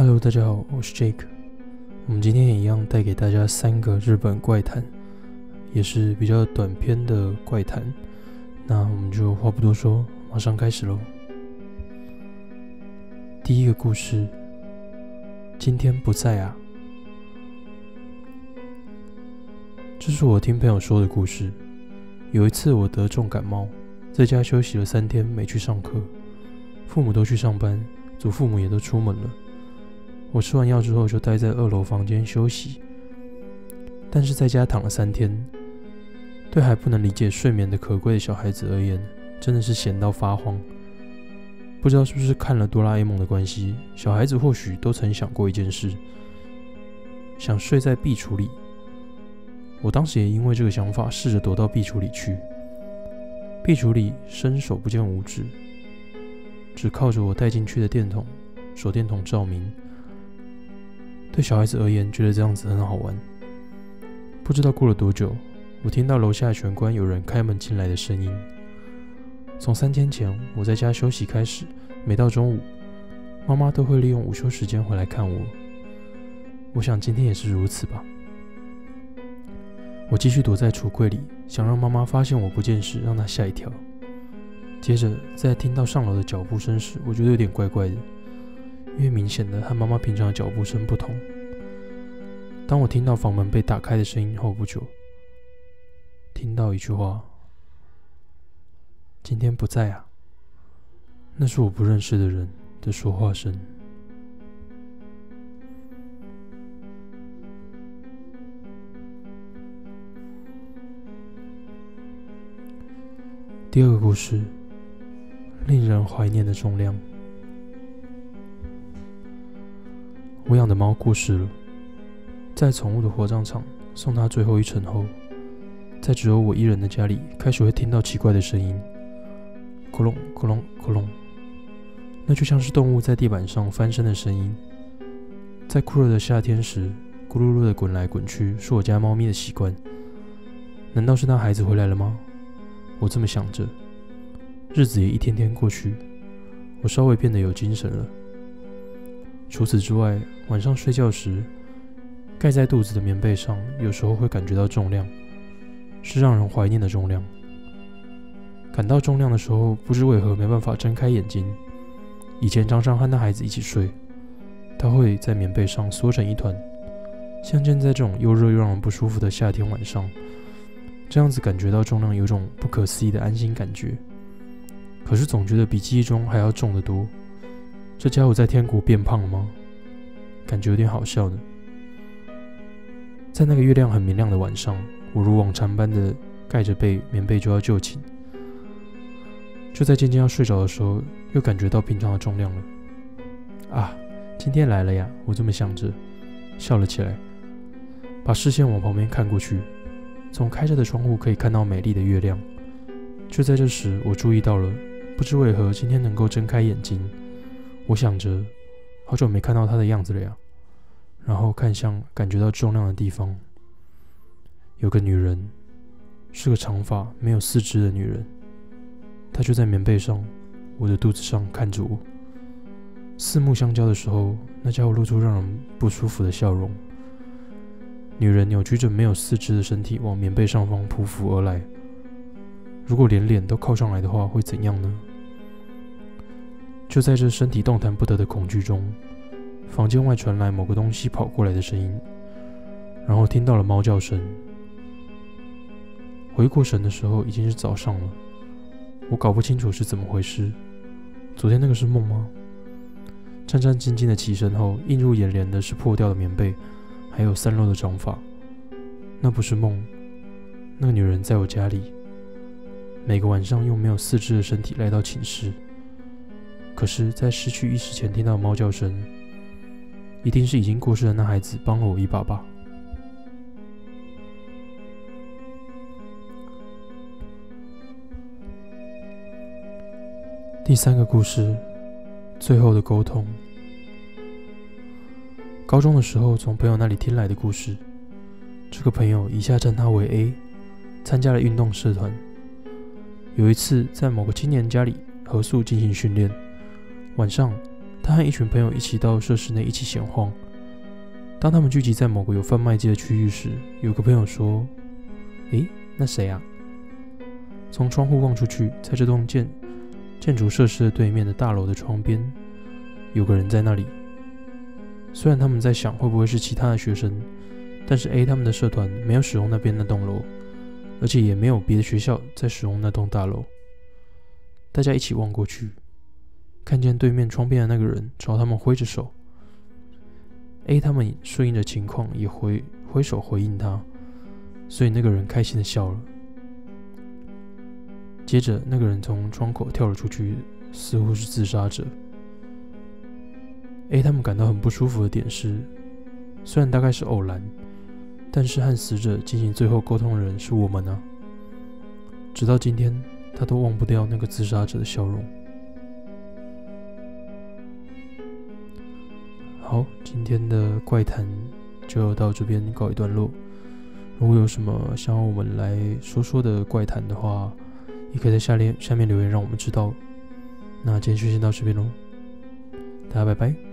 Hello，大家好，我是 Jake。我们今天也一样带给大家三个日本怪谈，也是比较短篇的怪谈。那我们就话不多说，马上开始喽。第一个故事，今天不在啊。这是我听朋友说的故事。有一次我得重感冒，在家休息了三天，没去上课。父母都去上班，祖父母也都出门了。我吃完药之后就待在二楼房间休息。但是在家躺了三天，对还不能理解睡眠的可贵的小孩子而言，真的是闲到发慌。不知道是不是看了哆啦 A 梦的关系，小孩子或许都曾想过一件事：想睡在壁橱里。我当时也因为这个想法，试着躲到壁橱里去。壁橱里伸手不见五指，只靠着我带进去的电筒，手电筒照明。对小孩子而言，觉得这样子很好玩。不知道过了多久，我听到楼下玄关有人开门进来的声音。从三天前我在家休息开始，每到中午，妈妈都会利用午休时间回来看我。我想今天也是如此吧。我继续躲在橱柜里，想让妈妈发现我不见时，让她吓一跳。接着，在听到上楼的脚步声时，我觉得有点怪怪的，越明显的和妈妈平常的脚步声不同。当我听到房门被打开的声音后不久，听到一句话：“今天不在啊。”那是我不认识的人的说话声。第二个故事，令人怀念的重量。我养的猫过世了，在宠物的火葬场送它最后一程后，在只有我一人的家里，开始会听到奇怪的声音，咕隆咕隆咕隆，那就像是动物在地板上翻身的声音。在酷热的夏天时，咕噜噜的滚来滚去，是我家猫咪的习惯。难道是那孩子回来了吗？我这么想着，日子也一天天过去，我稍微变得有精神了。除此之外，晚上睡觉时，盖在肚子的棉被上，有时候会感觉到重量，是让人怀念的重量。感到重量的时候，不知为何没办法睁开眼睛。以前常常和那孩子一起睡，他会在棉被上缩成一团，像现在这种又热又让人不舒服的夏天晚上。这样子感觉到重量，有种不可思议的安心感觉。可是总觉得比记忆中还要重得多。这家伙在天国变胖了吗？感觉有点好笑呢。在那个月亮很明亮的晚上，我如往常般的盖着被，棉被就要就寝。就在渐渐要睡着的时候，又感觉到平常的重量了。啊，今天来了呀！我这么想着，笑了起来，把视线往旁边看过去。从开着的窗户可以看到美丽的月亮。就在这时，我注意到了，不知为何今天能够睁开眼睛。我想着，好久没看到他的样子了呀。然后看向感觉到重量的地方，有个女人，是个长发、没有四肢的女人。她就在棉被上，我的肚子上看着我。四目相交的时候，那家伙露出让人不舒服的笑容。女人扭曲着没有四肢的身体往棉被上方匍匐而来。如果连脸都靠上来的话，会怎样呢？就在这身体动弹不得的恐惧中，房间外传来某个东西跑过来的声音，然后听到了猫叫声。回过神的时候，已经是早上了。我搞不清楚是怎么回事。昨天那个是梦吗？战战兢兢的起身后，映入眼帘的是破掉的棉被。还有散落的长发，那不是梦。那个女人在我家里，每个晚上用没有四肢的身体来到寝室。可是，在失去意识前听到猫叫声，一定是已经过世的那孩子帮了我一把吧。第三个故事，最后的沟通。高中的时候，从朋友那里听来的故事。这个朋友以下称他为 A，参加了运动社团。有一次，在某个青年家里合宿进行训练，晚上他和一群朋友一起到设施内一起闲晃。当他们聚集在某个有贩卖机的区域时，有个朋友说：“诶，那谁啊？”从窗户望出去，在这栋建建筑设施的对面的大楼的窗边，有个人在那里。虽然他们在想会不会是其他的学生，但是 A 他们的社团没有使用那边那栋楼，而且也没有别的学校在使用那栋大楼。大家一起望过去，看见对面窗边的那个人朝他们挥着手。A 他们顺应着情况，也挥挥手回应他，所以那个人开心的笑了。接着，那个人从窗口跳了出去，似乎是自杀者。A 他们感到很不舒服的点是，虽然大概是偶然，但是和死者进行最后沟通的人是我们啊。直到今天，他都忘不掉那个自杀者的笑容。好，今天的怪谈就到这边告一段落。如果有什么想要我们来说说的怪谈的话，也可以在下面下面留言让我们知道。那今天就先到这边喽，大家拜拜。